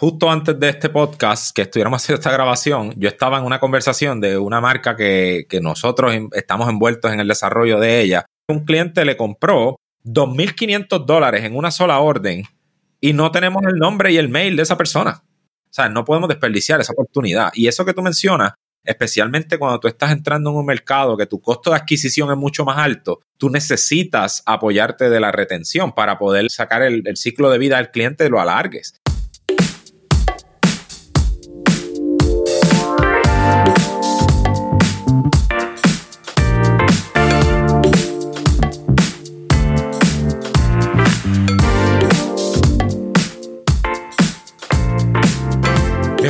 justo antes de este podcast, que estuviéramos haciendo esta grabación, yo estaba en una conversación de una marca que, que nosotros estamos envueltos en el desarrollo de ella. Un cliente le compró 2.500 dólares en una sola orden y no tenemos el nombre y el mail de esa persona. O sea, no podemos desperdiciar esa oportunidad. Y eso que tú mencionas, especialmente cuando tú estás entrando en un mercado que tu costo de adquisición es mucho más alto, tú necesitas apoyarte de la retención para poder sacar el, el ciclo de vida del cliente y lo alargues.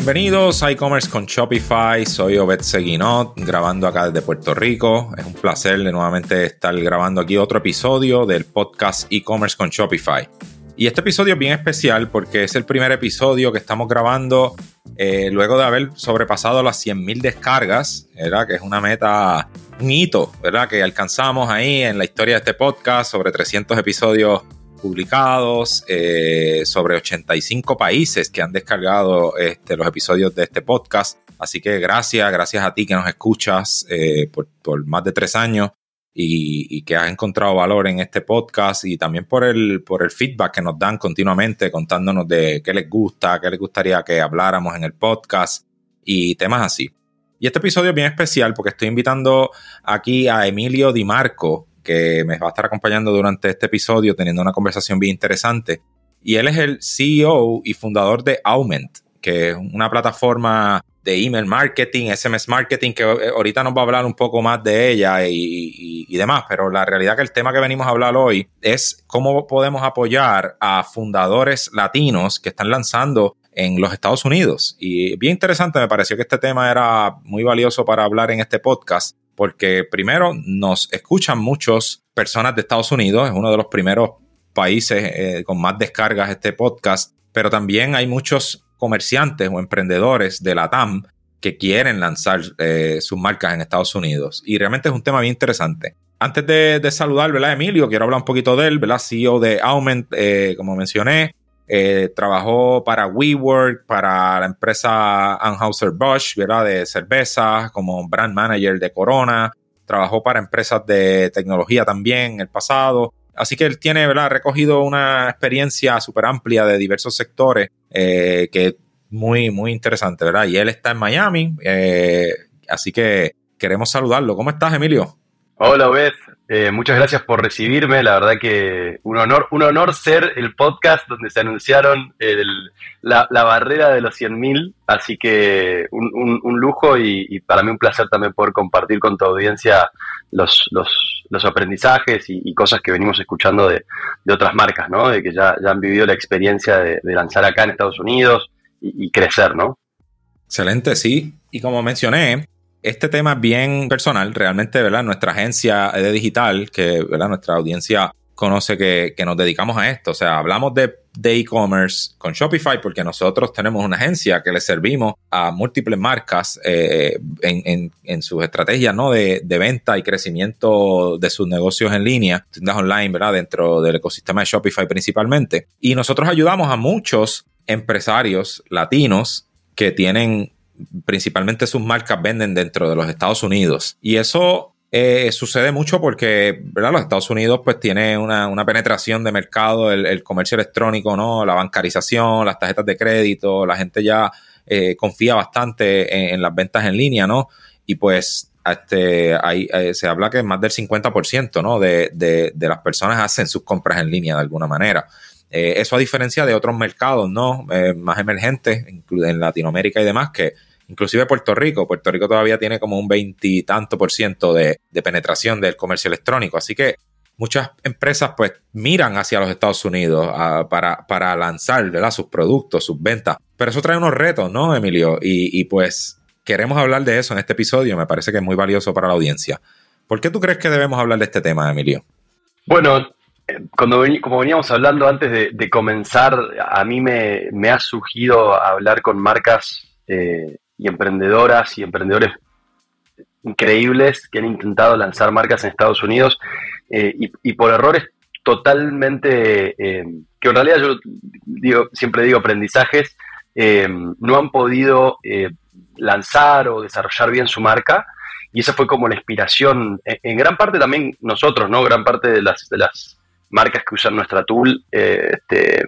Bienvenidos a e-commerce con Shopify. Soy Obed Seguinot, grabando acá desde Puerto Rico. Es un placer de nuevamente estar grabando aquí otro episodio del podcast e-commerce con Shopify. Y este episodio es bien especial porque es el primer episodio que estamos grabando eh, luego de haber sobrepasado las 100.000 descargas, ¿verdad? Que es una meta, un hito, ¿verdad? Que alcanzamos ahí en la historia de este podcast sobre 300 episodios publicados, eh, sobre 85 países que han descargado este, los episodios de este podcast. Así que gracias, gracias a ti que nos escuchas eh, por, más de tres años y, que has encontrado valor en este podcast y también por el, por el feedback que nos dan continuamente contándonos de qué les gusta, qué les gustaría que habláramos en el podcast y temas así. Y este episodio es bien especial porque estoy invitando aquí a Emilio Di Marco, que me va a estar acompañando durante este episodio teniendo una conversación bien interesante. Y él es el CEO y fundador de Aument, que es una plataforma de email marketing, SMS marketing, que eh, ahorita nos va a hablar un poco más de ella y, demás, pero la realidad que el tema que venimos a hablar hoy es cómo podemos apoyar a fundadores latinos que están lanzando en los Estados Unidos. Y bien interesante, me pareció que este tema era muy valioso para hablar en este podcast, porque primero nos escuchan muchas personas de Estados Unidos, es uno de los primeros países eh, con más descargas este podcast, pero también hay muchos comerciantes o emprendedores de la TAM que quieren lanzar eh, sus marcas en Estados Unidos. Y realmente es un tema bien interesante. Antes de, saludar, ¿verdad, Emilio? Quiero hablar un poquito de él, ¿verdad? CEO de Aument, eh, como mencioné. Trabajó para WeWork, para la empresa Anheuser-Busch, ¿verdad? De cerveza, como brand manager de Corona. Trabajó para empresas de tecnología también en el pasado. Así que él tiene, ¿verdad? Recogido una experiencia súper amplia de diversos sectores eh, que muy, muy interesante, ¿verdad? Y él está en Miami, eh, así que queremos saludarlo. ¿Cómo estás, Emilio? Hola, Beth. Eh, muchas gracias por recibirme. La verdad que un honor, un honor ser el podcast donde se anunciaron la, barrera de los 100.000. Así que un, lujo y, para mí un placer también poder compartir con tu audiencia los, aprendizajes y, cosas que venimos escuchando de, otras marcas, ¿no? De que ya, ya han vivido la experiencia de, lanzar acá en Estados Unidos y, y crecer, ¿no? Excelente, sí. Y como mencioné, este tema es bien personal, realmente, ¿verdad? Nuestra agencia de digital, que, ¿verdad? Nuestra audiencia conoce que, nos dedicamos a esto. O sea, hablamos de e-commerce con Shopify porque nosotros tenemos una agencia que le servimos a múltiples marcas eh, en, sus estrategias ¿no? de, venta y crecimiento de sus negocios en línea, tiendas online, ¿verdad? Dentro del ecosistema de Shopify principalmente. Y nosotros ayudamos a muchos empresarios latinos que tienen principalmente sus marcas venden dentro de los Estados Unidos. Y eso eh, sucede mucho porque los Estados Unidos pues tiene una, penetración de mercado, el, comercio electrónico, ¿no? La bancarización, las tarjetas de crédito, la gente ya eh, confía bastante en, las ventas en línea, ¿no? Y pues este, hay, eh, se habla que más del 50% ¿no? de, de, las personas hacen sus compras en línea de alguna manera. eso a diferencia de otros mercados, ¿no? más emergentes, en Latinoamérica y demás, que inclusive Puerto Rico. Puerto Rico todavía tiene como un veintitanto por ciento de, penetración del comercio electrónico. Así que muchas empresas pues miran hacia los Estados Unidos ah, para, para, lanzar sus productos, sus ventas. Pero eso trae unos retos, ¿no, Emilio? Y, pues queremos hablar de eso en este episodio. Me parece que es muy valioso para la audiencia. ¿Por qué tú crees que debemos hablar de este tema, Emilio? Bueno, eh, cuando como veníamos hablando antes de, comenzar, a mí me, ha surgido hablar con marcas eh, y emprendedoras y emprendedores increíbles que han intentado lanzar marcas en Estados Unidos eh, y, por errores totalmente, eh, que en realidad yo siempre digo aprendizajes, eh, no han podido lanzar o desarrollar bien su marca. Y esa fue como la inspiración, en, gran parte también nosotros, ¿no? Gran parte de las, de las marcas que usan nuestra tool este,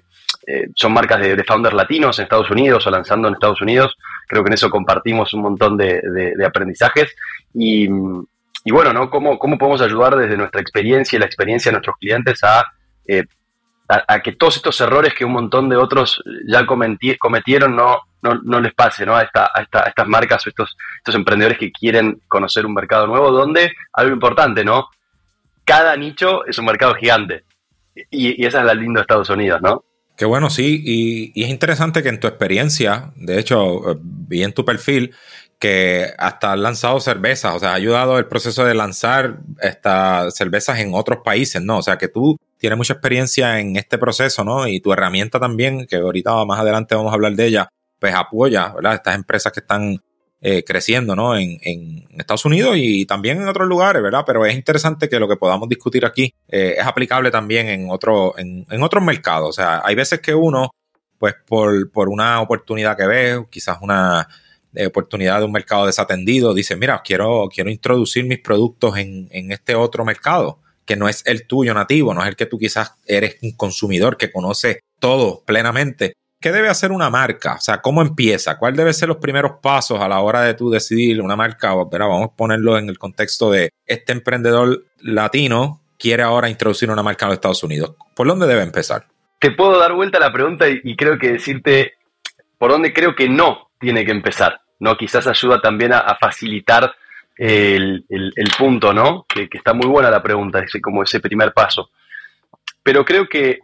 son marcas de founders latinos en Estados Unidos o lanzando en Estados Unidos. Creo que en eso compartimos un montón de, aprendizajes. Y, bueno, ¿no? ¿Cómo, ¿Cómo podemos ayudar desde nuestra experiencia y la experiencia de nuestros clientes eh, a, a, que todos estos errores que un montón de otros ya cometieron no, no, no les pase ¿no? A, esta, estas marcas o estos, estos emprendedores que quieren conocer un mercado nuevo, donde algo importante, ¿no? Cada nicho es un mercado gigante. Y, y esa es la linda de Estados Unidos, ¿no? Qué bueno, sí. Y, es interesante que en tu experiencia, de hecho, eh, vi en tu perfil que hasta han lanzado cervezas, o sea, ha ayudado el proceso de lanzar estas cervezas en otros países, ¿no? O sea, que tú tienes mucha experiencia en este proceso, ¿no? Y tu herramienta también, que ahorita más adelante vamos a hablar de ella, pues apoya, ¿verdad? Estas empresas que están eh, creciendo, ¿no? En, Estados Unidos y también en otros lugares, ¿verdad? Pero es interesante que lo que podamos discutir aquí eh, es aplicable también en, otro, en, en otros mercados. O sea, hay veces que uno, pues por, por una oportunidad que ve, quizás una de oportunidad de un mercado desatendido, dice, mira, quiero, quiero introducir mis productos en, en, este otro mercado, que no es el tuyo nativo, no es el que tú quizás eres un consumidor que conoce todo plenamente. ¿Qué debe hacer una marca? O sea, ¿cómo empieza? ¿Cuál debe ser los primeros pasos a la hora de tú decidir una marca? Pero vamos a ponerlo en el contexto de este emprendedor latino quiere ahora introducir una marca en los Estados Unidos. ¿Por dónde debe empezar? Te puedo dar vuelta a la pregunta y, creo que decirte por dónde creo que no tiene que empezar. ¿no? Quizás ayuda también a, facilitar el, punto, ¿no? Que, está muy buena la pregunta, ese, como ese primer paso. Pero creo que,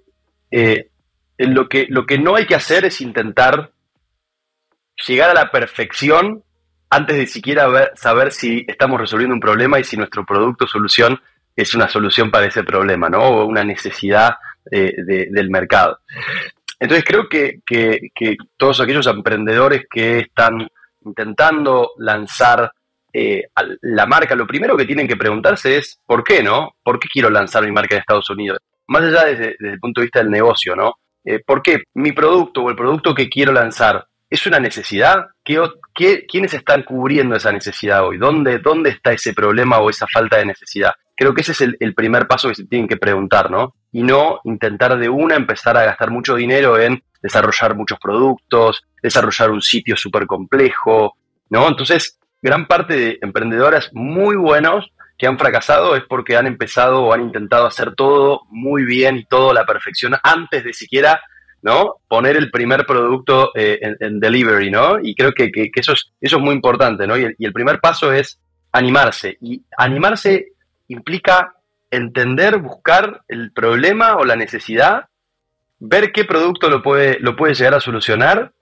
eh, lo que lo que no hay que hacer es intentar llegar a la perfección antes de siquiera saber si estamos resolviendo un problema y si nuestro producto o solución es una solución para ese problema, ¿no? O una necesidad eh, del mercado. Entonces creo que, que, todos aquellos emprendedores que están intentando lanzar eh, la marca, lo primero que tienen que preguntarse es, ¿por qué no? ¿Por qué quiero lanzar mi marca en Estados Unidos? Más allá desde, el punto de vista del negocio, ¿no? Eh, ¿Por qué mi producto o el producto que quiero lanzar es una necesidad? ¿Qué, quiénes están cubriendo esa necesidad hoy? ¿Dónde, ¿Dónde está ese problema o esa falta de necesidad? Creo que ese es el, el primer paso que se tienen que preguntar, ¿no? Y no intentar de una empezar a gastar mucho dinero en desarrollar muchos productos, desarrollar un sitio súper complejo, ¿no? Entonces, gran parte de emprendedores muy buenos que han fracasado es porque han empezado o han intentado hacer todo muy bien y todo a la perfección antes de siquiera, ¿no? Poner el primer producto eh, en, delivery, ¿no? Y creo que, que, eso, es, eso es muy importante, ¿no? Y el primer paso es animarse. Y animarse implica entender, buscar el problema o la necesidad ver qué producto lo puede, lo puede llegar a solucionar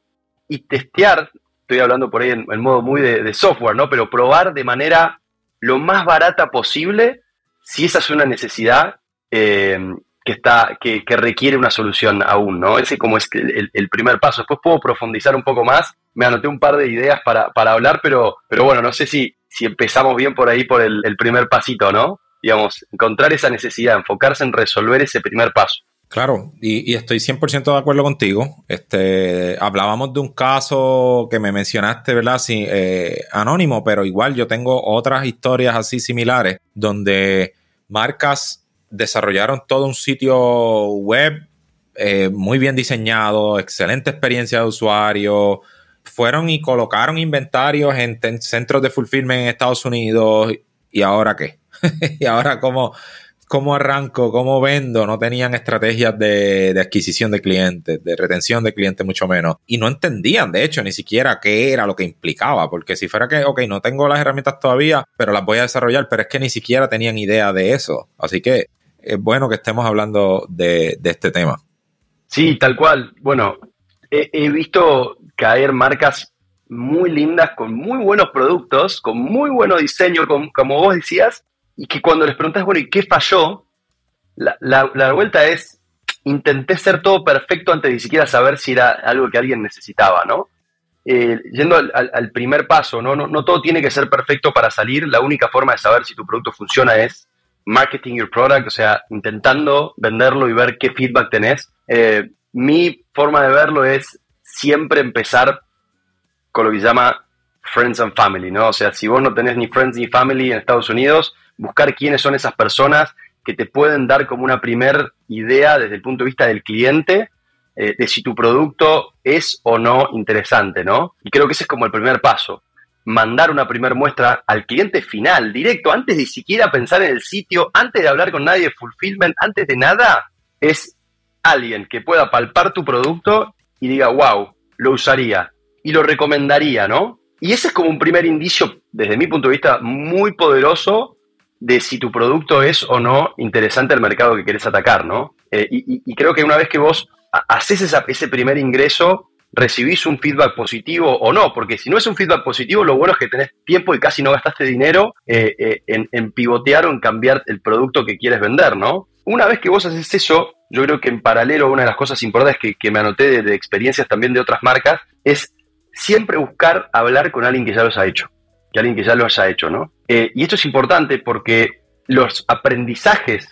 y testear, estoy hablando por ahí en, modo muy de, software, ¿no? Pero probar de manera lo más barata posible si esa es una necesidad eh, que, está, que, requiere una solución aún, ¿no? Ese como es el, primer paso. Después puedo profundizar un poco más. Me anoté un par de ideas para, hablar, pero, pero bueno, no sé si, si empezamos bien por ahí por el, el primer pasito, ¿no? Digamos, encontrar esa necesidad, enfocarse en resolver ese primer paso. Claro, y, estoy 100% de acuerdo contigo. Este, hablábamos de un caso que me mencionaste, ¿verdad? Sí, eh, anónimo, pero igual yo tengo otras historias así similares donde marcas desarrollaron todo un sitio web eh, muy bien diseñado, excelente experiencia de usuario, fueron y colocaron inventarios en centros de fulfillment en Estados Unidos y ahora qué? y ahora cómo cómo arranco, cómo vendo, no tenían estrategias de, adquisición de clientes, de retención de clientes, mucho menos. Y no entendían, de hecho, ni siquiera qué era lo que implicaba, porque si fuera que, ok, no tengo las herramientas todavía, pero las voy a desarrollar, pero es que ni siquiera tenían idea de eso. Así que es bueno que estemos hablando de, este tema. Sí, tal cual. Bueno, he, visto caer marcas muy lindas, con muy buenos productos, con muy buen diseño, como vos decías, y que cuando les preguntas, bueno, ¿y qué falló? La, la, vuelta es, intenté ser todo perfecto antes de ni siquiera saber si era algo que alguien necesitaba, ¿no? Eh, yendo al, primer paso, ¿no? ¿no? todo tiene que ser perfecto para salir, la única forma de saber si tu producto funciona es marketing your product, o sea, intentando venderlo y ver qué feedback tenés. Eh, mi forma de verlo es siempre empezar con lo que se llama friends and family, ¿no? O sea, si vos no tenés ni friends ni family en Estados Unidos, buscar quiénes son esas personas que te pueden dar como una primer idea desde el punto de vista del cliente eh, de si tu producto es o no interesante, ¿no? Y creo que ese es como el primer paso. Mandar una primera muestra al cliente final, directo, antes de siquiera pensar en el sitio, antes de hablar con nadie de fulfillment, antes de nada, es alguien que pueda palpar tu producto y diga, wow, lo usaría y lo recomendaría, ¿no? Y ese es como un primer indicio, desde mi punto de vista, muy poderoso de si tu producto es o no interesante al mercado que querés atacar, ¿no? Eh, y, creo que una vez que vos haces ese primer ingreso, recibís un feedback positivo o no, porque si no es un feedback positivo, lo bueno es que tenés tiempo y casi no gastaste dinero eh, eh, en, pivotear o en cambiar el producto que quieres vender, ¿no? Una vez que vos haces eso, yo creo que en paralelo, una de las cosas importantes que, me anoté de, experiencias también de otras marcas, es siempre buscar hablar con alguien que ya los ha hecho, que alguien que ya lo haya hecho, ¿no? Eh, y esto es importante porque los aprendizajes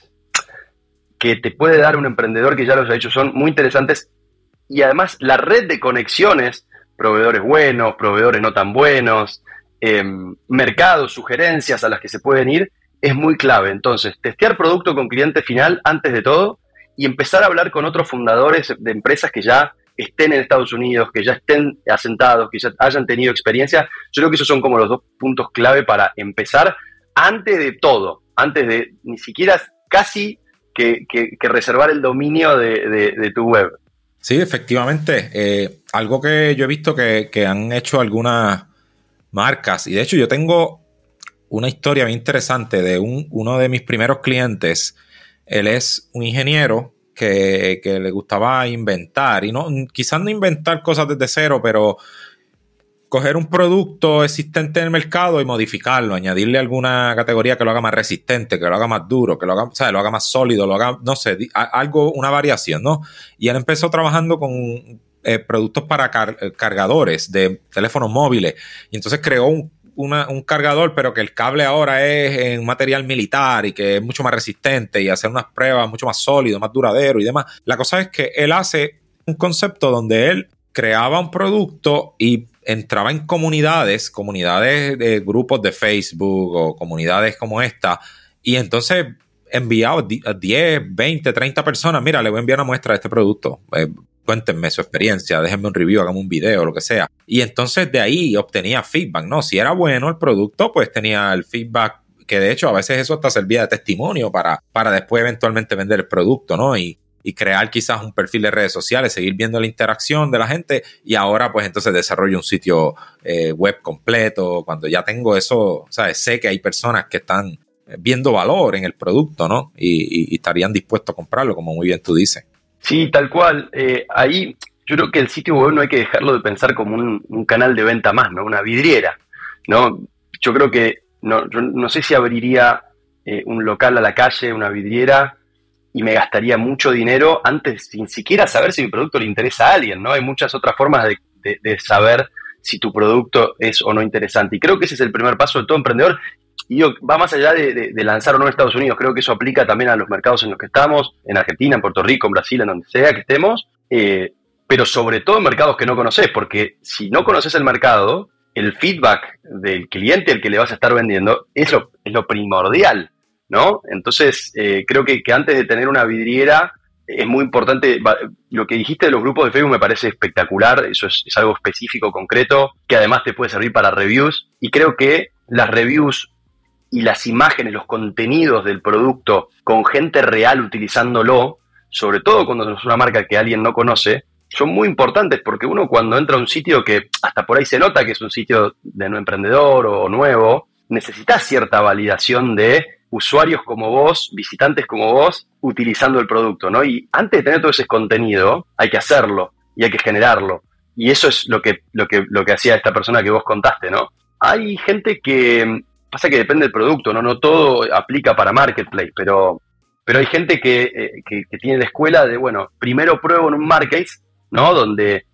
que te puede dar un emprendedor que ya los ha hecho son muy interesantes y además la red de conexiones, proveedores buenos, proveedores no tan buenos, em, mercados, sugerencias a las que se pueden ir, es muy clave. Entonces, testear producto con cliente final antes de todo y empezar a hablar con otros fundadores de empresas que ya estén en Estados Unidos, que ya estén asentados, que ya hayan tenido experiencia. Yo creo que esos son como los dos puntos clave para empezar antes de todo, antes de ni siquiera casi que, reservar el dominio de, tu web. Sí, efectivamente. Eh, algo que yo he visto que, que, han hecho algunas marcas, y de hecho yo tengo una historia bien interesante de un, uno de mis primeros clientes. Él es un ingeniero que, le gustaba inventar, y no, quizás no inventar cosas desde cero, pero coger un producto existente en el mercado y modificarlo, añadirle alguna categoría que lo haga más resistente, que lo haga más duro, que lo haga, lo haga más sólido, lo haga, no sé, algo, una variación, ¿no? Y él empezó trabajando con eh, productos para cargadores de teléfonos móviles. Y entonces creó un un cargador, pero que el cable ahora es en material militar y que es mucho más resistente y hacer unas pruebas mucho más sólido, más duradero y demás. La cosa es que él hace un concepto donde él creaba un producto y entraba en comunidades, comunidades de grupos de Facebook o comunidades como esta, y entonces enviaba a 10, 20, 30 personas, mira, le voy a enviar una muestra de este producto. Cuéntenme su experiencia, déjenme un review, háganme un video, lo que sea. Y entonces de ahí obtenía feedback, ¿no? Si era bueno el producto, pues tenía el feedback que de hecho a veces eso hasta servía de testimonio para, para después eventualmente vender el producto, ¿no? Y, crear quizás un perfil de redes sociales, seguir viendo la interacción de la gente y ahora pues entonces desarrollo un sitio eh, web completo. Cuando ya tengo eso, ¿sabes? Sé que hay personas que están viendo valor en el producto, ¿no? y estarían dispuestos a comprarlo, como muy bien tú dices. Sí, tal cual. Eh, ahí yo creo que el sitio web no hay que dejarlo de pensar como un, canal de venta más, ¿no? Una vidriera, ¿no? Yo creo que no, no sé si abriría eh, un local a la calle, una vidriera, y me gastaría mucho dinero antes sin siquiera saber si mi producto le interesa a alguien, ¿no? Hay muchas otras formas de, de saber si tu producto es o no interesante. Y creo que ese es el primer paso de todo emprendedor y va más allá de, lanzar o no en Estados Unidos, creo que eso aplica también a los mercados en los que estamos, en Argentina, en Puerto Rico, en Brasil, en donde sea que estemos, eh, pero sobre todo en mercados que no conoces, porque si no conoces el mercado, el feedback del cliente al que le vas a estar vendiendo es lo, es lo primordial, ¿no? Entonces, eh, creo que, antes de tener una vidriera, es muy importante, lo que dijiste de los grupos de Facebook me parece espectacular, eso es, es, algo específico, concreto, que además te puede servir para reviews, y creo que las reviews y las imágenes, los contenidos del producto con gente real utilizándolo, sobre todo cuando es una marca que alguien no conoce, son muy importantes porque uno cuando entra a un sitio que hasta por ahí se nota que es un sitio de no emprendedor o nuevo, necesita cierta validación de usuarios como vos, visitantes como vos, utilizando el producto, ¿no? Y antes de tener todo ese contenido, hay que hacerlo y hay que generarlo. Y eso es lo que, lo que, lo que hacía esta persona que vos contaste, ¿no? Hay gente que Pasa que depende del producto, ¿no? No todo aplica para marketplace, pero, pero hay gente eh, que, tiene la escuela de, bueno, primero pruebo en un marketplace, ¿no? Donde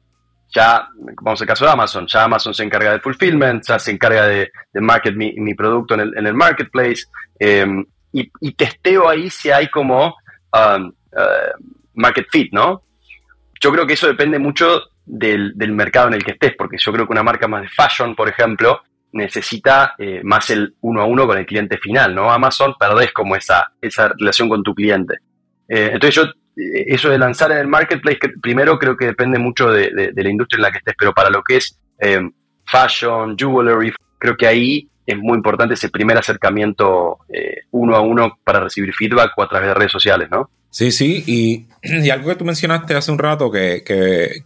ya, vamos al caso de Amazon, ya Amazon se encarga de fulfillment, ya se encarga de, market mi, producto en el, marketplace, em, y, testeo ahí si hay como um, uh, market fit, ¿no? yo creo que eso depende mucho del, mercado en el que estés, porque yo creo que una marca más de fashion, por ejemplo, necesita eh, más el uno a uno con el cliente final, ¿no? Amazon perdés como esa, esa relación con tu cliente. Eh, entonces yo, eh, eso de lanzar en el marketplace, primero creo que depende mucho de, la industria en la que estés, pero para lo que es fashion, jewelry, creo que ahí es muy importante ese primer acercamiento uno a uno para recibir feedback o a través de redes sociales, ¿no? Sí, sí, y, algo que tú mencionaste hace un rato que,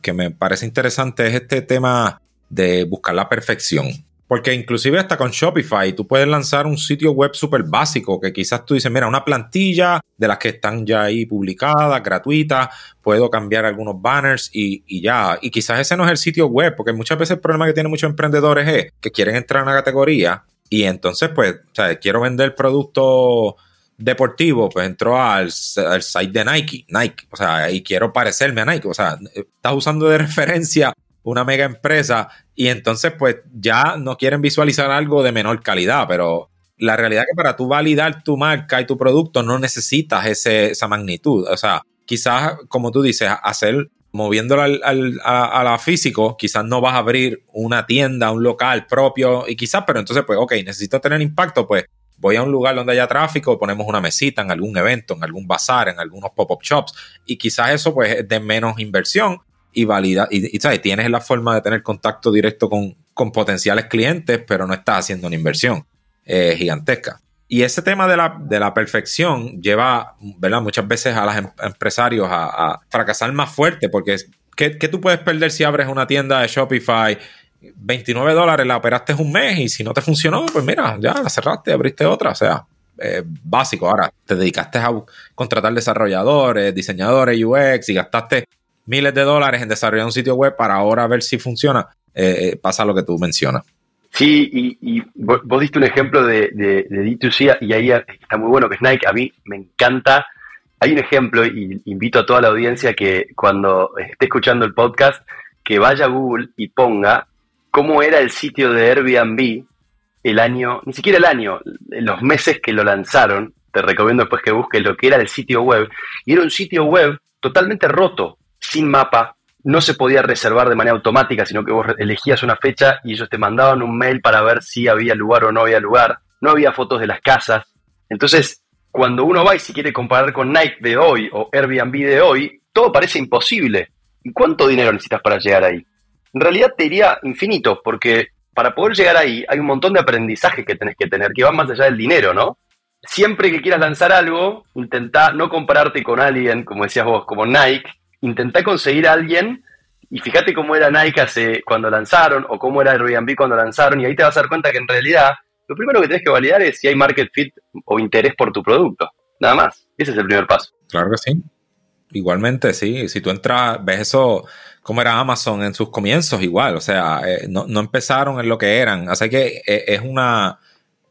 que, me parece interesante es este tema de buscar la perfección. Porque inclusive hasta con Shopify tú puedes lanzar un sitio web súper básico que quizás tú dices, mira, una plantilla de las que están ya ahí publicadas, gratuitas, puedo cambiar algunos banners y, y, ya. Y quizás ese no es el sitio web, porque muchas veces el problema que tienen muchos emprendedores es que quieren entrar a una categoría y entonces pues, o sea, quiero vender producto deportivo, pues entró al, site de Nike, Nike, o sea, y quiero parecerme a Nike, o sea, estás usando de referencia una mega empresa y entonces pues ya no quieren visualizar algo de menor calidad, pero la realidad es que para tú validar tu marca y tu producto no necesitas ese, esa magnitud, o sea, quizás como tú dices, hacer moviéndolo al, a, a, la físico, quizás no vas a abrir una tienda, un local propio y quizás, pero entonces pues ok, necesito tener impacto, pues voy a un lugar donde haya tráfico, ponemos una mesita en algún evento, en algún bazar, en algunos pop-up shops, y quizás eso pues es de menos inversión y valida, y, ¿sabes? tienes la forma de tener contacto directo con, potenciales clientes, pero no estás haciendo una inversión eh, gigantesca. Y ese tema de la, de la perfección lleva, ¿verdad? Muchas veces a los em, empresarios a, fracasar más fuerte, porque ¿qué, ¿qué, tú puedes perder si abres una tienda de Shopify 29 dólares la operaste un mes y si no te funcionó, pues mira, ya la cerraste, abriste otra. O sea, eh, básico. Ahora, te dedicaste a contratar desarrolladores, diseñadores UX y gastaste miles de dólares en desarrollar un sitio web para ahora ver si funciona. Eh, eh, pasa lo que tú mencionas. Sí, y, vos diste un ejemplo de, de, D2C y ahí está muy bueno que es Nike. A mí me encanta. Hay un ejemplo y invito a toda la audiencia que cuando esté escuchando el podcast, que vaya a Google y ponga cómo era el sitio de Airbnb el año, ni siquiera el año, los meses que lo lanzaron. Te recomiendo después que busques lo que era el sitio web. Y era un sitio web totalmente roto, sin mapa. No se podía reservar de manera automática, sino que vos elegías una fecha y ellos te mandaban un mail para ver si había lugar o no había lugar. No había fotos de las casas. Entonces, cuando uno va y si quiere comparar con Nike de hoy o Airbnb de hoy, todo parece imposible. ¿Y cuánto dinero necesitas para llegar ahí? en realidad te diría infinito, porque para poder llegar ahí hay un montón de aprendizaje que tenés que tener, que va más allá del dinero, ¿no? Siempre que quieras lanzar algo, intenta no compararte con alguien, como decías vos, como Nike, intenta conseguir a alguien y fíjate cómo era Nike hace, cuando lanzaron o cómo era Airbnb cuando lanzaron y ahí te vas a dar cuenta que en realidad lo primero que tienes que validar es si hay market fit o interés por tu producto. Nada más. Ese es el primer paso. Claro que sí. Igualmente, sí. Si tú entras, ves eso, como era Amazon en sus comienzos, igual. O sea, eh, no, empezaron en lo que eran. Así que eh, es una.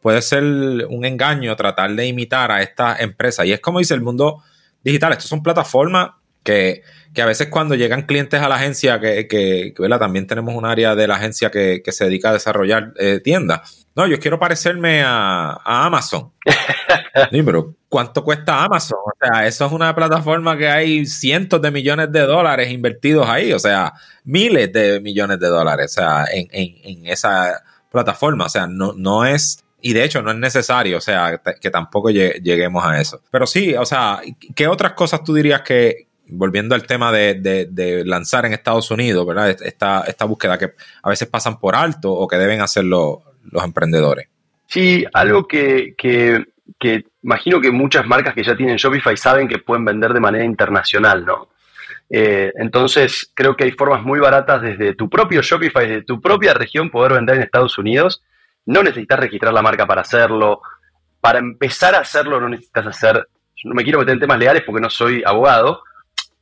Puede ser un engaño tratar de imitar a esta empresa. Y es como dice el mundo digital. Estas son plataformas que, a veces cuando llegan clientes a la agencia, que, que, también tenemos un área de la agencia que, se dedica a desarrollar eh, tiendas no, yo quiero parecerme a, Amazon. sí, pero ¿cuánto cuesta Amazon? O sea, eso es una plataforma que hay cientos de millones de dólares invertidos ahí, o sea, miles de millones de dólares, o sea, en, en, esa plataforma. O sea, no, no es y de hecho no es necesario, o sea, que tampoco lleguemos a eso. Pero sí, o sea, ¿qué otras cosas tú dirías que, volviendo al tema de, de, lanzar en Estados Unidos, ¿verdad? Esta, esta búsqueda que a veces pasan por alto o que deben hacerlo los emprendedores. Sí, algo que, que, imagino que muchas marcas que ya tienen Shopify saben que pueden vender de manera internacional, ¿no? Eh, entonces, creo que hay formas muy baratas desde tu propio Shopify, desde tu propia región, poder vender en Estados Unidos. No necesitas registrar la marca para hacerlo. Para empezar a hacerlo no necesitas hacer, no me quiero meter en temas legales porque no soy abogado,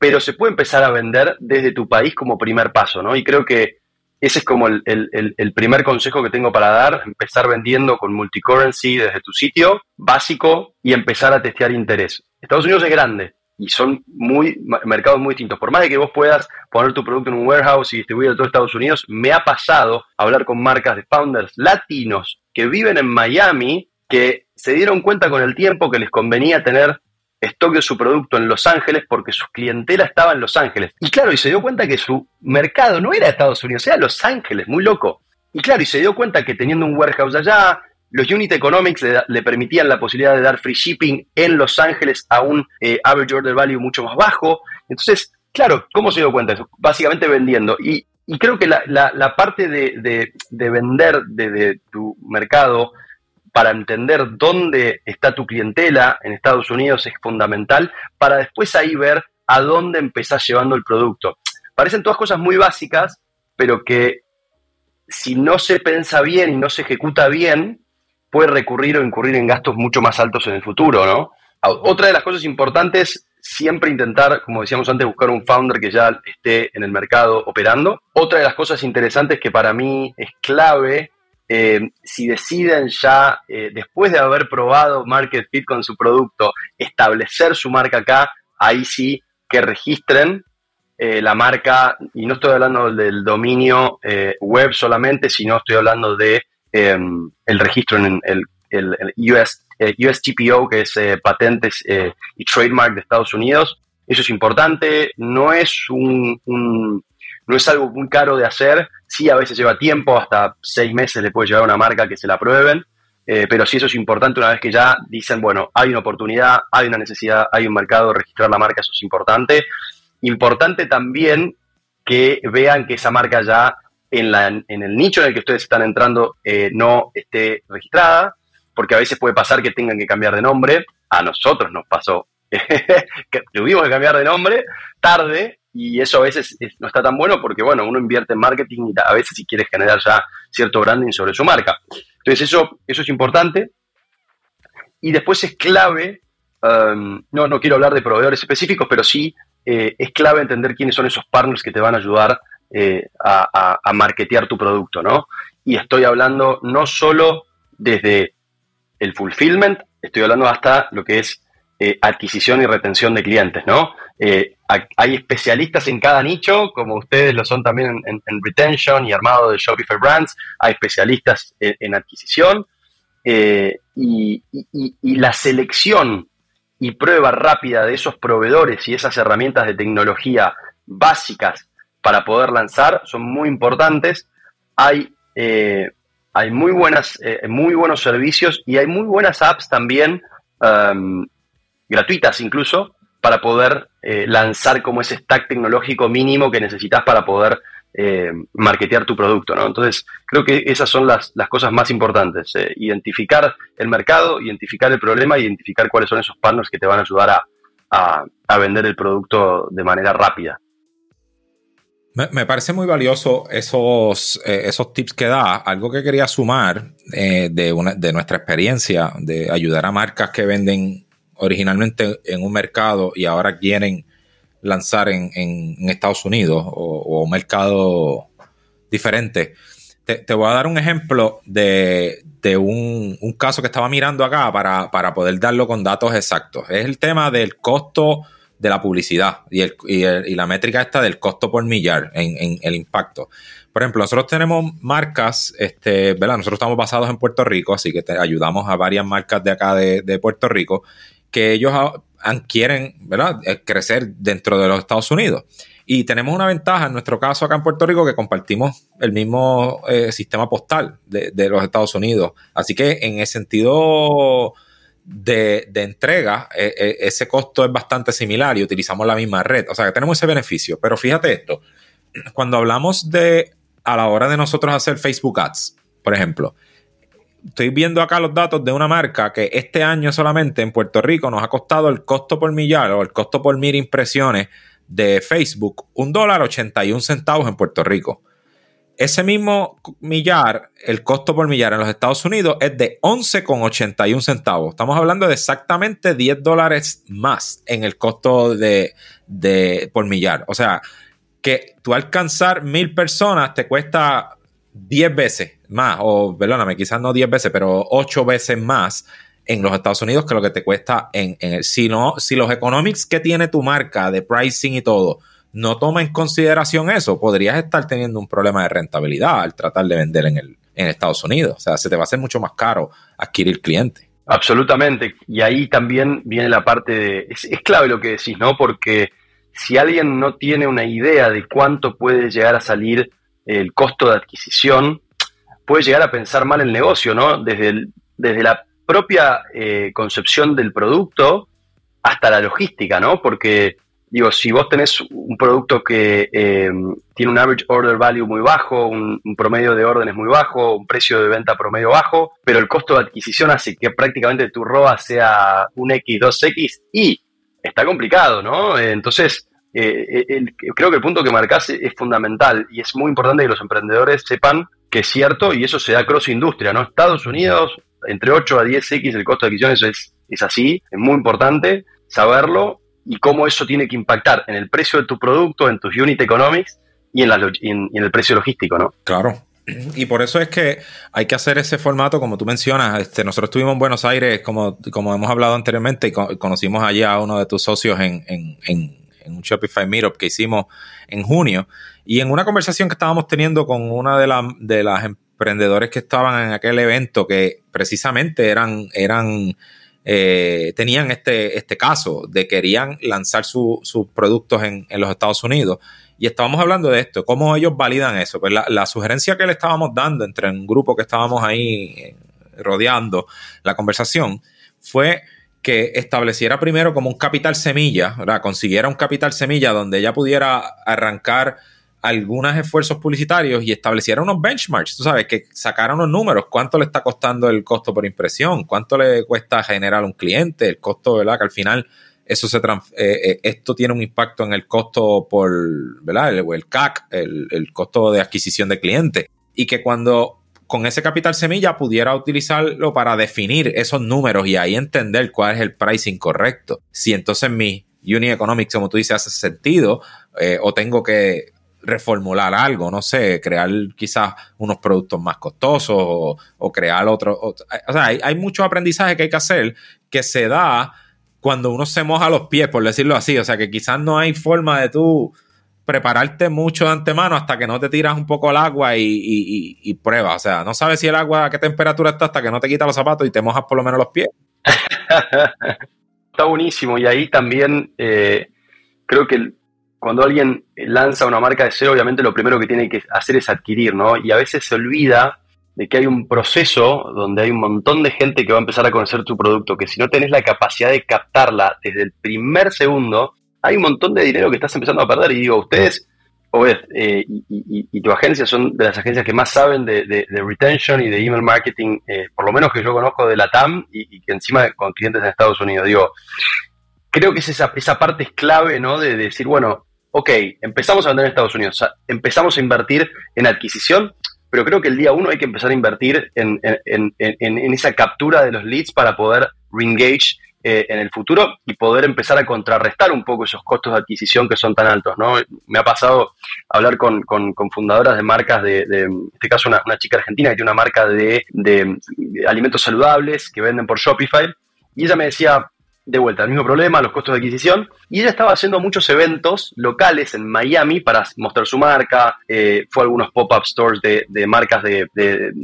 pero se puede empezar a vender desde tu país como primer paso, ¿no? Y creo que ese es como el, primer consejo que tengo para dar, empezar vendiendo con multicurrency desde tu sitio básico y empezar a testear interés. Estados Unidos es grande y son muy mercados muy distintos. Por más de que vos puedas poner tu producto en un warehouse y distribuir en todo Estados Unidos, me ha pasado hablar con marcas de founders latinos que viven en Miami que se dieron cuenta con el tiempo que les convenía tener de su producto en Los Ángeles porque su clientela estaba en Los Ángeles. Y claro, y se dio cuenta que su mercado no era Estados Unidos, era Los Ángeles, muy loco. Y claro, y se dio cuenta que teniendo un warehouse allá, los unit economics le, permitían la posibilidad de dar free shipping en Los Ángeles a un eh, average order value mucho más bajo. Entonces, claro, ¿cómo se dio cuenta eso? Básicamente vendiendo. Y, creo que la, parte de, vender de, tu mercado para entender dónde está tu clientela en Estados Unidos es fundamental para después ahí ver a dónde empezás llevando el producto. Parecen todas cosas muy básicas, pero que si no se piensa bien y no se ejecuta bien, puede recurrir o incurrir en gastos mucho más altos en el futuro, ¿no? Otra de las cosas importantes, siempre intentar, como decíamos antes, buscar un founder que ya esté en el mercado operando. Otra de las cosas interesantes que para mí es clave, eh, si deciden ya, eh, después de haber probado Market Fit con su producto, establecer su marca acá, ahí sí que registren eh, la marca, y no estoy hablando del dominio web solamente, sino estoy hablando de Em, el registro en el, el, US, USTPO, que es Patentes y Trademark de Estados Unidos. Eso es importante, no es, un, no es algo muy caro de hacer, sí a veces lleva tiempo, hasta seis meses le puede llevar una marca que se la prueben, pero sí eso es importante una vez que ya dicen, bueno, hay una oportunidad, hay una necesidad, hay un mercado, registrar la marca, eso es importante. Importante también que vean que esa marca ya en, la, en el nicho en el que ustedes están entrando eh, no esté registrada, porque a veces puede pasar que tengan que cambiar de nombre. A nosotros nos pasó que tuvimos que cambiar de nombre tarde y eso a veces no está tan bueno porque, bueno, uno invierte en marketing y a veces si quiere generar ya cierto branding sobre su marca. Entonces eso, eso es importante. Y después es clave, um, no, no quiero hablar de proveedores específicos, pero sí eh, es clave entender quiénes son esos partners que te van a ayudar eh, a, a, marketear tu producto, ¿no? Y estoy hablando no solo desde el fulfillment, estoy hablando hasta lo que es eh, adquisición y retención de clientes, ¿no? Eh, hay especialistas en cada nicho, como ustedes lo son también en, retention y armado de Shopify Brands, hay especialistas en, adquisición y, y la selección y prueba rápida de esos proveedores y esas herramientas de tecnología básicas para poder lanzar son muy importantes. Hay, eh, hay muy, buenas, eh, muy buenos servicios y hay muy buenas apps también, um, gratuitas incluso, para poder eh, lanzar como ese stack tecnológico mínimo que necesitas para poder marketear tu producto. ¿no? Entonces, creo que esas son las, cosas más importantes. identificar el mercado, identificar el problema, identificar cuáles son esos partners que te van a ayudar a vender el producto de manera rápida. Me, parece muy valioso esos, eh, esos tips que da. Algo que quería sumar eh, de, una, de nuestra experiencia de ayudar a marcas que venden originalmente en un mercado y ahora quieren lanzar en, en, Estados Unidos o, un mercado diferente. Te, voy a dar un ejemplo de, de un, un, caso que estaba mirando acá para, para poder darlo con datos exactos. Es el tema del costo de la publicidad y, el, y, la métrica esta del costo por millar en, el impacto. Por ejemplo, nosotros tenemos marcas, este, ¿verdad? Nosotros estamos basados en Puerto Rico, así que te ayudamos a varias marcas de acá de, Puerto Rico que ellos quieren. Eh, crecer dentro de los Estados Unidos. Y tenemos una ventaja en nuestro caso acá en Puerto Rico que compartimos el mismo eh, sistema postal de, los Estados Unidos. Así que en ese sentido de, entrega, e, e, ese costo es bastante similar y utilizamos la misma red. O sea que tenemos ese beneficio. Pero fíjate esto, cuando hablamos de a la hora de nosotros hacer Facebook Ads, por ejemplo, estoy viendo acá los datos de una marca que este año solamente en Puerto Rico nos ha costado el costo por millar o el costo por mil impresiones de Facebook, un dólar 81 centavos en Puerto Rico. Ese mismo millar, el costo por millar en los Estados Unidos es de 11,81 centavos. Estamos hablando de exactamente 10 dólares más en el costo de, por millar. O sea, que tú alcanzar mil personas te cuesta 10 veces más, o perdóname, quizás no 10 veces, pero 8 veces más en los Estados Unidos que lo que te cuesta en, en el. Si, no, si los economics que tiene tu marca de pricing y todo no toma en consideración eso, podrías estar teniendo un problema de rentabilidad al tratar de vender en, el, en Estados Unidos. O sea, se te va a hacer mucho más caro adquirir clientes. Absolutamente. Y ahí también viene la parte de... Es, es, clave lo que decís, ¿no? Porque si alguien no tiene una idea de cuánto puede llegar a salir el costo de adquisición, puede llegar a pensar mal el negocio, ¿no? Desde, desde la propia eh, concepción del producto hasta la logística, ¿no? Porque, digo, si vos tenés un producto que eh, tiene un average order value muy bajo, un, promedio de órdenes muy bajo, un precio de venta promedio bajo, pero el costo de adquisición hace que prácticamente tu ROA sea un X, 2X y está complicado, ¿no? entonces, eh, creo que el punto que marcás es fundamental y es muy importante que los emprendedores sepan que es cierto y eso se da cross industria, ¿no? Estados Unidos, entre 8 a 10x el costo de adquisición, eso es, es así, es muy importante saberlo y cómo eso tiene que impactar en el precio de tu producto, en tus unit economics y en, la, el precio logístico, ¿no? Claro, y por eso es que hay que hacer ese formato, como tú mencionas. Este, nosotros estuvimos en Buenos Aires, como, como hemos hablado anteriormente, y conocimos allá a uno de tus socios en, en, en, en, un Shopify Meetup que hicimos en junio. Y en una conversación que estábamos teniendo con una de, de las emprendedores que estaban en aquel evento, que precisamente eran, eran eh, tenían este, este caso de querían lanzar sus productos en, en, los Estados Unidos. Y estábamos hablando de esto, cómo ellos validan eso. Pues la, la, sugerencia que le estábamos dando entre un grupo que estábamos ahí eh, rodeando la conversación fue que estableciera primero como un capital semilla, ¿verdad? consiguiera un capital semilla donde ella pudiera arrancar algunos esfuerzos publicitarios y estableciera unos benchmarks, tú sabes, que sacaran unos números, cuánto le está costando el costo por impresión, cuánto le cuesta generar un cliente, el costo, ¿verdad? Que al final eso se eh, eh, esto tiene un impacto en el costo por, ¿verdad? El, el CAC, el, el costo de adquisición de cliente. Y que cuando con ese capital semilla pudiera utilizarlo para definir esos números y ahí entender cuál es el pricing correcto. Si entonces mi Unit Economics, como tú dices, hace sentido, eh, o tengo que reformular algo, no sé, crear quizás unos productos más costosos o, crear otro, o, sea, hay, hay, mucho aprendizaje que hay que hacer que se da cuando uno se moja los pies, por decirlo así, o sea, que quizás no hay forma de tú prepararte mucho de antemano hasta que no te tiras un poco al agua y, y, y, pruebas. O sea, no sabes si el agua a qué temperatura está hasta que no te quitas los zapatos y te mojas por lo menos los pies. está buenísimo. Y ahí también eh, creo que cuando alguien lanza una marca de cero, obviamente lo primero que tiene que hacer es adquirir, ¿no? Y a veces se olvida de que hay un proceso donde hay un montón de gente que va a empezar a conocer tu producto, que si no tenés la capacidad de captarla desde el primer segundo, hay un montón de dinero que estás empezando a perder. Y digo, ustedes, o eh, y, tu agencia son de las agencias que más saben de, retention y de email marketing, eh, por lo menos que yo conozco de la TAM y, que encima con clientes en Estados Unidos. Digo, creo que es esa, esa parte es clave, ¿no? De, decir, bueno, ok, empezamos a vender en Estados Unidos, empezamos a invertir en adquisición, pero creo que el día uno hay que empezar a invertir en, en, en esa captura de los leads para poder reengage eh, en el futuro y poder empezar a contrarrestar un poco esos costos de adquisición que son tan altos. ¿no? Me ha pasado hablar con, con, fundadoras de marcas, de, en este caso una, chica argentina que tiene una marca de, de, alimentos saludables que venden por Shopify, y ella me decía, de vuelta, el mismo problema, los costos de adquisición, y ella estaba haciendo muchos eventos locales en Miami para mostrar su marca, eh, fue a algunos pop-up stores de, de marcas de,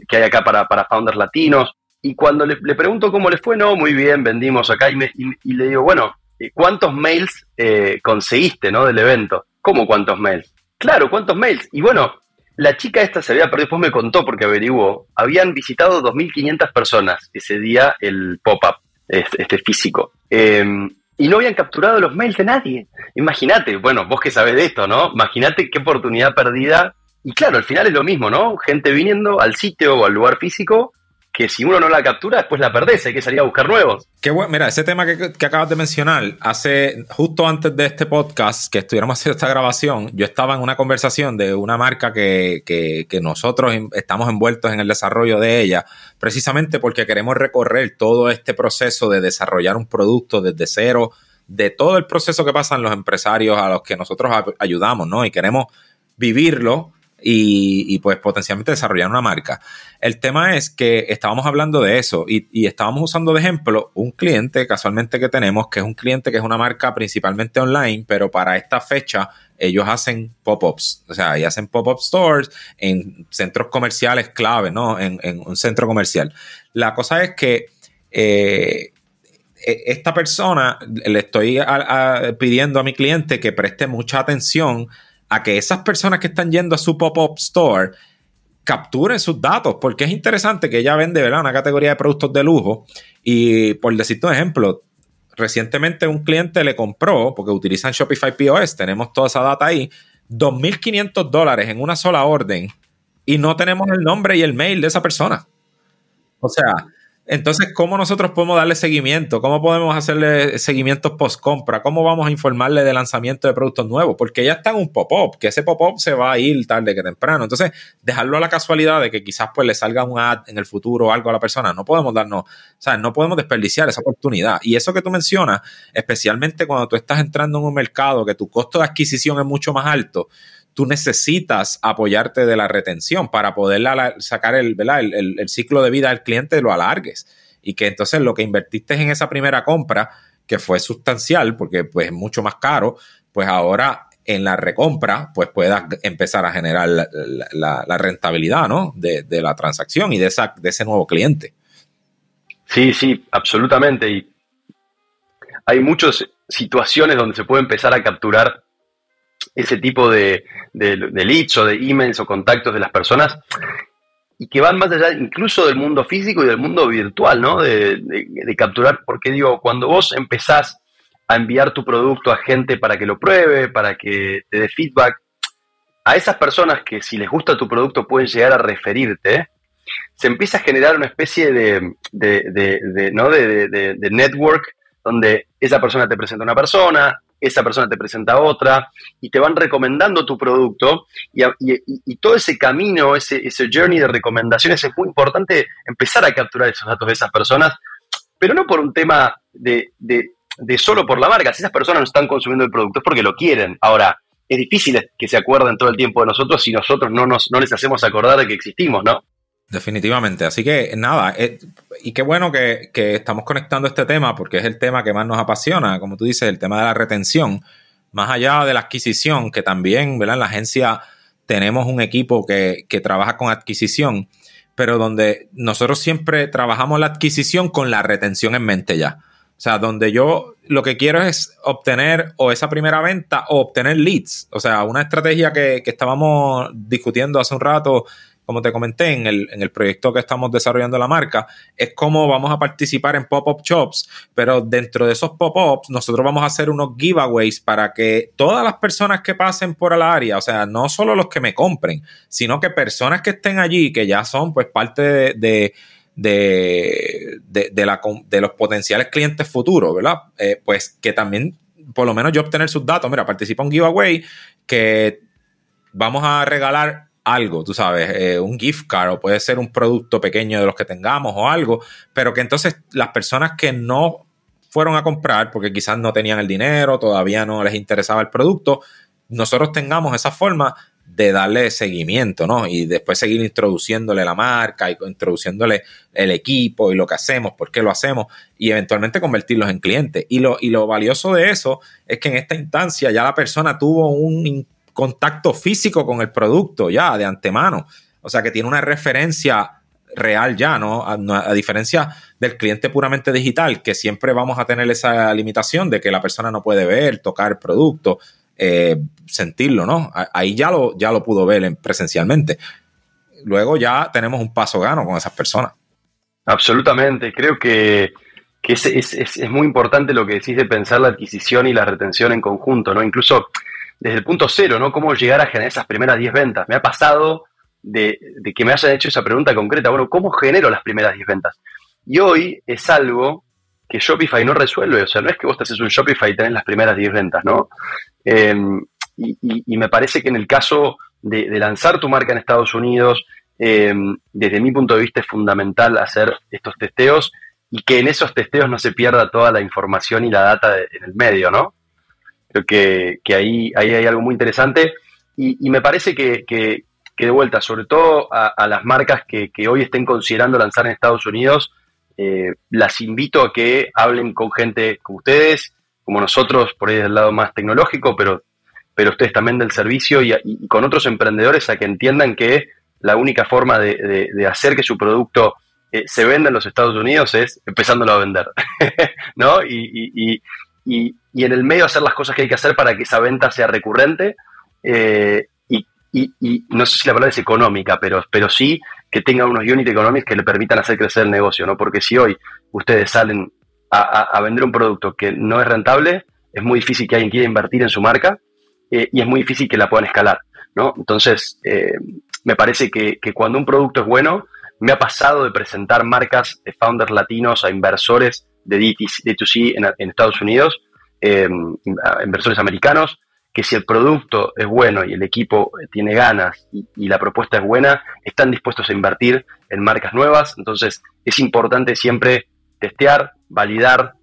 que hay acá para, para founders latinos, y cuando le, pregunto cómo le fue, no, muy bien, vendimos acá. Y, y, le digo, bueno, eh, ¿cuántos mails eh, conseguiste ¿no? del evento? ¿Cómo cuántos mails? Claro, ¿cuántos mails? Y bueno, la chica esta se había perdido, después me contó porque averiguó, habían visitado 2.500 personas ese día el pop-up, este, este, físico. Em, y no habían capturado los mails de nadie. Imagínate, bueno, vos que sabés de esto, ¿no? Imagínate qué oportunidad perdida. Y claro, al final es lo mismo, ¿no? Gente viniendo al sitio o al lugar físico que si uno no la captura, después la perdés, hay que salir a buscar nuevos. Qué bueno, mira, ese tema que, acabas de mencionar, hace justo antes de este podcast, que estuviéramos haciendo esta grabación, yo estaba en una conversación de una marca que, que nosotros estamos envueltos en el desarrollo de ella, precisamente porque queremos recorrer todo este proceso de desarrollar un producto desde cero, de todo el proceso que pasan los empresarios a los que nosotros ayudamos, ¿no? Y queremos vivirlo y, pues potencialmente desarrollar una marca. El tema es que estábamos hablando de eso y, estábamos usando de ejemplo un cliente casualmente que tenemos, que es un cliente que es una marca principalmente online, pero para esta fecha ellos hacen pop-ups, o sea, y hacen pop-up stores en centros comerciales clave, ¿no? En, un centro comercial. La cosa es que eh, e, esta persona le estoy pidiendo a mi cliente que preste mucha atención a que esas personas que están yendo a su pop-up store capturen sus datos, porque es interesante que ella vende ¿verdad? una categoría de productos de lujo y por decirte un ejemplo, recientemente un cliente le compró, porque utilizan Shopify POS, tenemos toda esa data ahí, 2.500 dólares en una sola orden y no tenemos el nombre y el mail de esa persona. O sea, entonces, ¿cómo nosotros podemos darle seguimiento? ¿Cómo podemos hacerle seguimiento post compra? ¿Cómo vamos a informarle de lanzamiento de productos nuevos? Porque ya está en un pop-up, que ese pop-up se va a ir tarde que temprano. Entonces, dejarlo a la casualidad de que quizás pues le salga un ad en el futuro o algo a la persona, no podemos darnos, o sea, no podemos desperdiciar esa oportunidad. Y eso que tú mencionas, especialmente cuando tú estás entrando en un mercado que tu costo de adquisición es mucho más alto, tú necesitas apoyarte de la retención para poder sacar el, ciclo de vida del cliente, lo alargues. Y que entonces lo que invertiste en esa primera compra, que fue sustancial, porque pues es mucho más caro, pues ahora en la recompra, pues puedas empezar a generar la, rentabilidad, ¿no? De, de, la transacción y de, esa, de ese nuevo cliente. Sí, sí, absolutamente. Y hay muchas situaciones donde se puede empezar a capturar ese tipo de, leads o de emails o contactos de las personas y que van más allá incluso del mundo físico y del mundo virtual, ¿no? De, capturar, porque digo, cuando vos empezás a enviar tu producto a gente para que lo pruebe, para que te dé feedback, a esas personas que si les gusta tu producto pueden llegar a referirte, se empieza a generar una especie de, de, ¿no? de, network donde esa persona te presenta a una persona, esa persona te presenta otra y te van recomendando tu producto y, todo ese camino, ese, ese journey de recomendaciones es muy importante empezar a capturar esos datos de esas personas, pero no por un tema de, solo por la marca, si esas personas no están consumiendo el producto es porque lo quieren. Ahora, es difícil que se acuerden todo el tiempo de nosotros si nosotros no, nos, no les hacemos acordar de que existimos, ¿no? Definitivamente. Así que nada, eh, y qué bueno que, estamos conectando este tema porque es el tema que más nos apasiona, como tú dices, el tema de la retención, más allá de la adquisición, que también, ¿verdad? En la agencia tenemos un equipo que, que trabaja con adquisición, pero donde nosotros siempre trabajamos la adquisición con la retención en mente ya. O sea, donde yo lo que quiero es obtener o esa primera venta o obtener leads. O sea, una estrategia que, que estábamos discutiendo hace un rato como te comenté, en el, en el proyecto que estamos desarrollando la marca, es cómo vamos a participar en pop-up shops, pero dentro de esos pop-ups nosotros vamos a hacer unos giveaways para que todas las personas que pasen por el área, o sea, no solo los que me compren, sino que personas que estén allí, que ya son pues parte de, de de, la, de, los potenciales clientes futuros, ¿verdad? Eh, pues que también, por lo menos yo obtener sus datos, mira, participa un giveaway que vamos a regalar algo, tú sabes, eh, un gift card o puede ser un producto pequeño de los que tengamos o algo, pero que entonces las personas que no fueron a comprar porque quizás no tenían el dinero, todavía no les interesaba el producto, nosotros tengamos esa forma de darle seguimiento, ¿no? Y después seguir introduciéndole la marca y introduciéndole el equipo y lo que hacemos, por qué lo hacemos y eventualmente convertirlos en clientes. Y lo, y lo valioso de eso es que en esta instancia ya la persona tuvo un contacto físico con el producto ya de antemano. O sea que tiene una referencia real ya, ¿no? A, diferencia del cliente puramente digital, que siempre vamos a tener esa limitación de que la persona no puede ver, tocar el producto, eh, sentirlo, ¿no? Ahí ya lo, ya lo pudo ver presencialmente. Luego ya tenemos un paso gano con esas personas. Absolutamente, creo que, es, es, muy importante lo que decís de pensar la adquisición y la retención en conjunto, ¿no? Incluso desde el punto cero, ¿no? Cómo llegar a generar esas primeras 10 ventas. Me ha pasado de, que me hayan hecho esa pregunta concreta, bueno, ¿cómo genero las primeras 10 ventas? Y hoy es algo que Shopify no resuelve, o sea, no es que vos te haces un Shopify y tenés las primeras 10 ventas, ¿no? Em, y, me parece que en el caso de, lanzar tu marca en Estados Unidos, em, desde mi punto de vista es fundamental hacer estos testeos y que en esos testeos no se pierda toda la información y la data en el medio, ¿no? Que, ahí, ahí, hay algo muy interesante y, me parece que, de vuelta, sobre todo a, las marcas que, hoy estén considerando lanzar en Estados Unidos, eh, las invito a que hablen con gente como ustedes, como nosotros, por ahí del lado más tecnológico, pero, pero ustedes también del servicio y, con otros emprendedores a que entiendan que la única forma de, hacer que su producto eh, se vende en los Estados Unidos es empezándolo a vender, ¿no? Y, en el medio hacer las cosas que hay que hacer para que esa venta sea recurrente eh, y, no sé si la palabra es económica, pero, pero sí que tenga unos unit economics que le permitan hacer crecer el negocio, ¿no? Porque si hoy ustedes salen a, vender un producto que no es rentable, es muy difícil que alguien quiera invertir en su marca eh, y es muy difícil que la puedan escalar, ¿no? Entonces, me parece que, que cuando un producto es bueno, me ha pasado de presentar marcas de founders latinos a inversores de D2C en, Estados Unidos, a inversores americanos, que si el producto es bueno y el equipo tiene ganas y, la propuesta es buena, están dispuestos a invertir en marcas nuevas. Entonces es importante siempre testear, validar,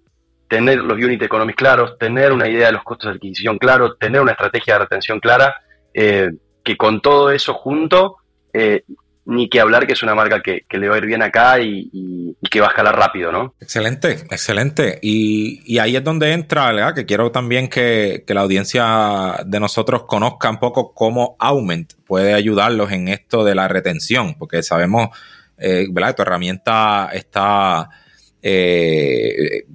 tener los unit economics claros, tener una idea de los costos de adquisición claros, tener una estrategia de retención clara, eh, que con todo eso junto eh, ni que hablar que es una marca que, le va a ir bien acá y, que va a escalar rápido, ¿no? Excelente, excelente. Y, ahí es donde entra, ¿verdad? Que quiero también que, la audiencia de nosotros conozca un poco cómo Aument puede ayudarlos en esto de la retención, porque sabemos, eh, ¿verdad? Que tu herramienta está... Eh,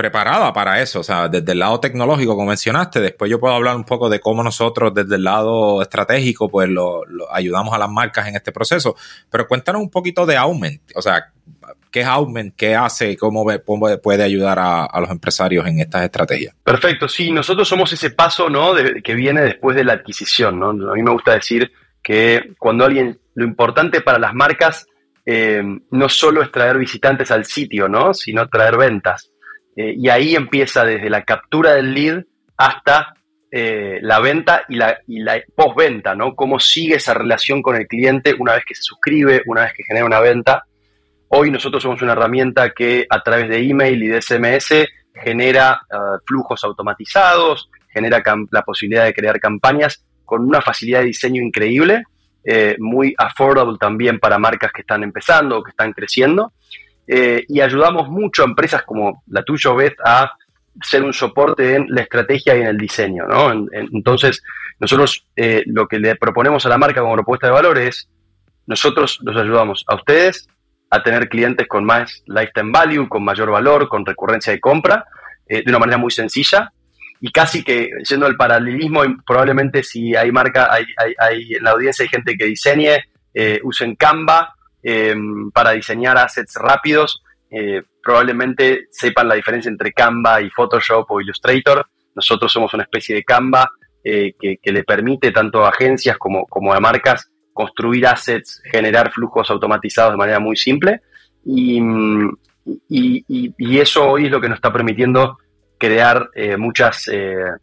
preparada para eso, o sea, desde el lado tecnológico, como mencionaste, después yo puedo hablar un poco de cómo nosotros desde el lado estratégico, pues lo, ayudamos a las marcas en este proceso, pero cuéntanos un poquito de Aument, o sea, ¿qué es Aument? ¿Qué hace? ¿Cómo, puede ayudar a, los empresarios en estas estrategias? Perfecto, sí, nosotros somos ese paso, ¿no? que viene después de la adquisición. A mí me gusta decir que cuando alguien, lo importante para las marcas eh, no solo es traer visitantes al sitio, ¿no? Sino traer ventas. Eh, y ahí empieza desde la captura del lead hasta eh, la venta y la, postventa, ¿no? Cómo sigue esa relación con el cliente una vez que se suscribe, una vez que genera una venta. Hoy nosotros somos una herramienta que a través de email y de SMS genera eh, flujos automatizados, genera la posibilidad de crear campañas con una facilidad de diseño increíble, muy affordable también para marcas que están empezando o que están creciendo. Eh, y ayudamos mucho a empresas como la tuya, Beth, a ser un soporte en la estrategia y en el diseño. ¿no? entonces, nosotros eh, lo que le proponemos a la marca como propuesta de valor es, nosotros los ayudamos a ustedes a tener clientes con más lifetime value, con mayor valor, con recurrencia de compra, eh, de una manera muy sencilla. Y casi que, siendo el paralelismo, probablemente si hay marca, hay, hay, en la audiencia hay gente que diseñe, usen Canva, eh, para diseñar assets rápidos. Eh, probablemente sepan la diferencia entre Canva y Photoshop o Illustrator. Nosotros somos una especie de Canva eh, que, le permite tanto a agencias como, a marcas construir assets, generar flujos automatizados de manera muy simple. Y, eso hoy es lo que nos está permitiendo crear muchas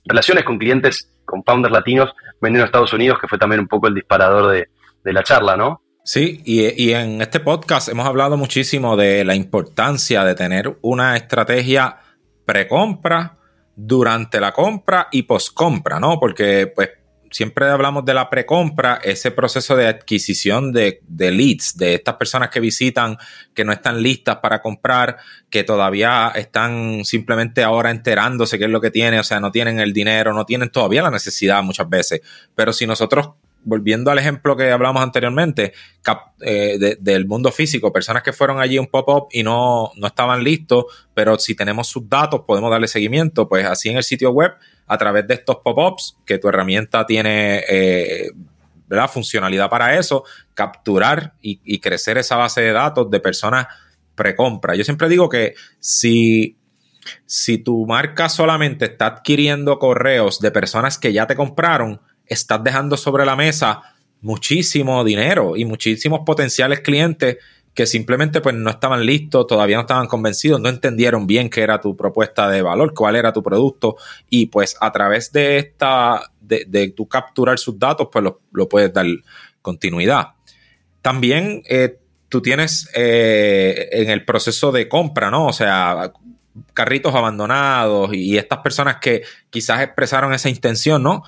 relaciones con clientes, con founders latinos vendiendo a Estados Unidos, que fue también un poco el disparador de la charla, ¿no? Sí, y, en este podcast hemos hablado muchísimo de la importancia de tener una estrategia pre-compra, durante la compra y post-compra, ¿no? Porque pues siempre hablamos de la pre-compra, ese proceso de adquisición de, de, leads, de estas personas que visitan, que no están listas para comprar, que todavía están simplemente ahora enterándose qué es lo que tiene, o sea, no tienen el dinero, no tienen todavía la necesidad muchas veces. Pero si nosotros volviendo al ejemplo que hablamos anteriormente, eh, del mundo físico, personas que fueron allí un pop-up y no, no estaban listos, pero si tenemos sus datos podemos darle seguimiento, pues así en el sitio web, a través de estos pop-ups, que tu herramienta tiene eh, ¿verdad? funcionalidad para eso, capturar y, y crecer esa base de datos de personas precompra. Yo siempre digo que si si tu marca solamente está adquiriendo correos de personas que ya te compraron, estás dejando sobre la mesa muchísimo dinero y muchísimos potenciales clientes que simplemente pues no estaban listos, todavía no estaban convencidos, no entendieron bien qué era tu propuesta de valor, cuál era tu producto y pues a través de esta, de, de tu capturar sus datos pues lo, puedes dar continuidad. También eh, tú tienes eh, en el proceso de compra, ¿no? O sea, carritos abandonados y estas personas que quizás expresaron esa intención, ¿no?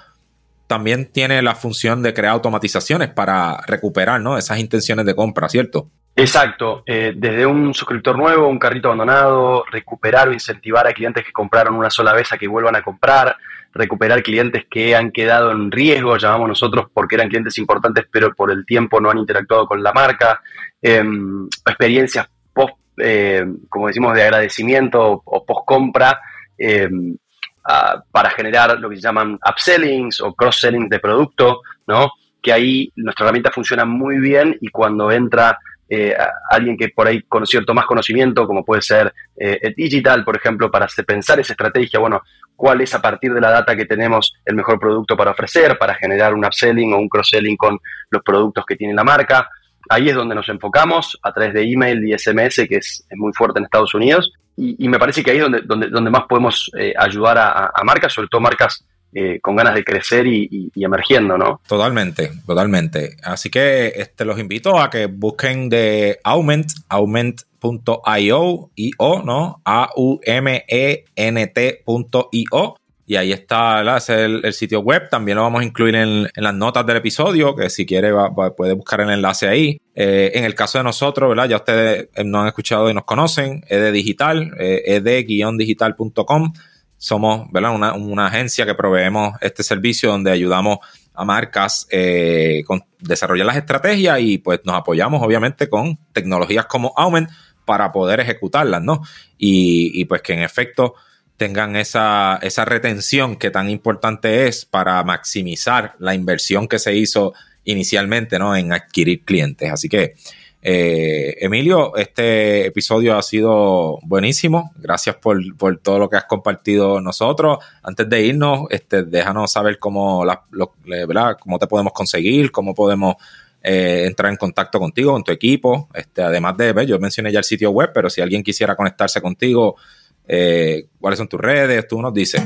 También tiene la función de crear automatizaciones para recuperar ¿no? esas intenciones de compra, ¿cierto? Exacto, eh, desde un suscriptor nuevo, un carrito abandonado, recuperar o incentivar a clientes que compraron una sola vez a que vuelvan a comprar, recuperar clientes que han quedado en riesgo, llamamos nosotros porque eran clientes importantes pero por el tiempo no han interactuado con la marca, em, experiencias post, eh, como decimos, de agradecimiento o post compra para generar lo que se llaman upsellings o cross-sellings de producto, ¿no? Que ahí nuestra herramienta funciona muy bien y cuando entra eh, alguien que por ahí con cierto más conocimiento, como puede ser eh, digital, por ejemplo, para pensar esa estrategia, bueno, cuál es a partir de la data que tenemos el mejor producto para ofrecer, para generar un upselling o un cross-selling con los productos que tiene la marca. Ahí es donde nos enfocamos a través de email y SMS, que es, muy fuerte en Estados Unidos. Y, me parece que ahí es donde, donde, donde más podemos eh, ayudar a, marcas, sobre todo marcas eh, con ganas de crecer y, emergiendo, ¿no? Totalmente, totalmente. Así que este, los invito a que busquen de Aument, aument.io, I-O, ¿no? A-U-M-E-N-T.io. Y ahí está el, sitio web. También lo vamos a incluir en, las notas del episodio, que si quiere puede buscar el enlace ahí. Eh, en el caso de nosotros, ¿verdad? Ya ustedes nos han escuchado y nos conocen. ED Digital, eh, ed-digital.com somos Una, una, agencia que proveemos este servicio donde ayudamos a marcas eh, con desarrollar las estrategias y pues nos apoyamos obviamente con tecnologías como Aument para poder ejecutarlas, ¿no? Y, pues que en efecto tengan esa, esa retención que tan importante es para maximizar la inversión que se hizo inicialmente, ¿no? En adquirir clientes. Así que eh, Emilio, este episodio ha sido buenísimo. Gracias por, todo lo que has compartido nosotros. Antes de irnos, este, déjanos saber cómo, la, cómo te podemos conseguir, cómo podemos eh, entrar en contacto contigo, con tu equipo. Este, además de, yo mencioné ya el sitio web, pero si alguien quisiera conectarse contigo, eh, ¿cuáles son tus redes? Tú nos dices.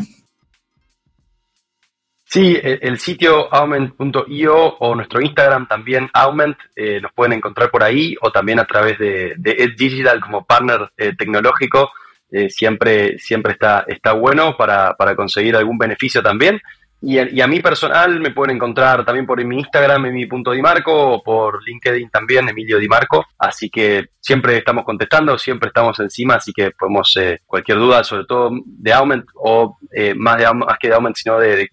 Sí, el, sitio aument.io o nuestro Instagram también aument, eh, nos pueden encontrar por ahí o también a través de, de Digital como partner eh, tecnológico. Eh, siempre, siempre está, está bueno para, para conseguir algún beneficio también. Y, a mí personal me pueden encontrar también por mi Instagram, en mi punto Di Marco, o por LinkedIn también, Emilio Di Marco. Así que siempre estamos contestando, siempre estamos encima, así que podemos, eh, cualquier duda, sobre todo de Aument, o eh, más, de, más que de Aument, sino de,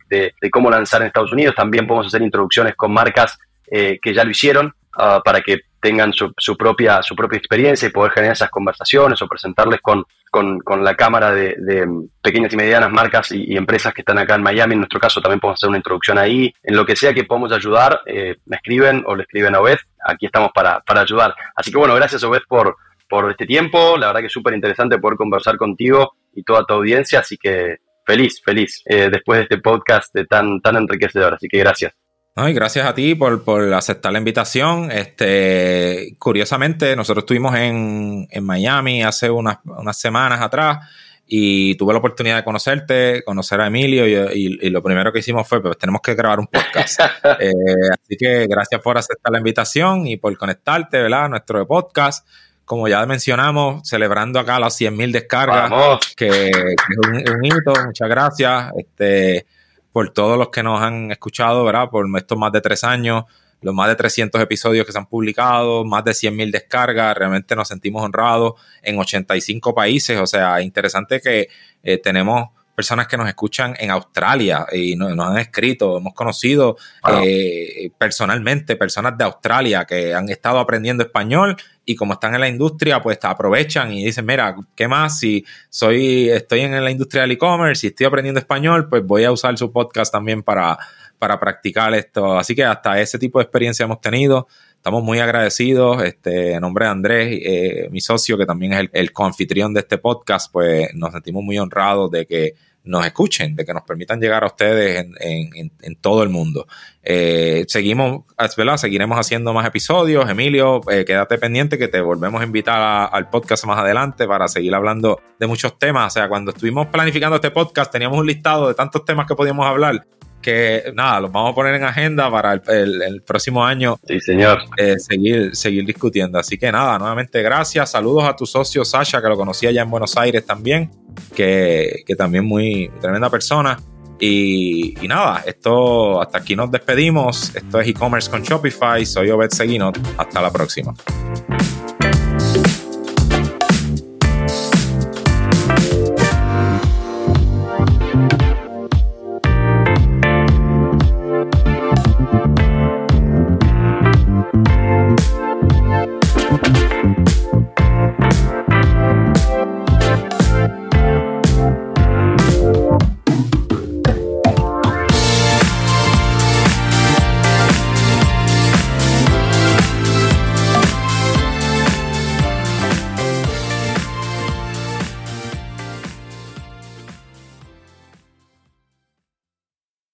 cómo lanzar en Estados Unidos, también podemos hacer introducciones con marcas eh, que ya lo hicieron, uh, para que tengan su, su, propia, su propia experiencia y poder generar esas conversaciones o presentarles con, con, la cámara de, pequeñas y medianas marcas y, empresas que están acá en Miami. En nuestro caso también podemos hacer una introducción ahí. En lo que sea que podamos ayudar, eh, me escriben o le escriben a Obed. Aquí estamos para, para ayudar. Así que bueno, gracias Obed por, por este tiempo. La verdad que es súper interesante poder conversar contigo y toda tu audiencia. Así que feliz, feliz eh, después de este podcast de tan, tan enriquecedor. Así que gracias. Y gracias a ti por, aceptar la invitación. Este, curiosamente, nosotros estuvimos en, Miami hace unas, semanas atrás y tuve la oportunidad de conocerte, conocer a Emilio y, lo primero que hicimos fue, pues tenemos que grabar un podcast. Eh, así que gracias por aceptar la invitación y por conectarte, ¿verdad? A nuestro podcast. Como ya mencionamos, celebrando acá las 100.000 descargas, que, es un, un, hito. Muchas gracias. Este, por todos los que nos han escuchado, ¿verdad? Por estos más de tres años, los más de 300 episodios que se han publicado, más de 100.000 descargas, realmente nos sentimos honrados en 85 países, o sea, interesante que eh, tenemos personas que nos escuchan en Australia y nos, han escrito, hemos conocido eh, personalmente personas de Australia que han estado aprendiendo español y como están en la industria, pues aprovechan y dicen, mira, ¿qué más? Si soy, estoy en la industria del e-commerce y estoy aprendiendo español, pues voy a usar su podcast también para, para practicar esto. Así que hasta ese tipo de experiencia hemos tenido. Estamos muy agradecidos. Este, en nombre de Andrés, eh, mi socio, que también es el, el coanfitrión de este podcast, pues nos sentimos muy honrados de que nos escuchen, de que nos permitan llegar a ustedes en, todo el mundo. Eh, seguimos, ¿verdad? Seguiremos haciendo más episodios. Emilio, eh, quédate pendiente que te volvemos a invitar al podcast más adelante para seguir hablando de muchos temas. O sea, cuando estuvimos planificando este podcast teníamos un listado de tantos temas que podíamos hablar que nada, los vamos a poner en agenda para el, próximo año. Sí, señor. Eh, seguir, seguir discutiendo. Así que nada, nuevamente gracias. Saludos a tu socio Sasha, que lo conocía ya en Buenos Aires también, que, que también muy tremenda persona. Y, y, nada, esto hasta aquí nos despedimos. Esto es e-commerce con Shopify. Soy Obed Seguinot. Hasta la próxima.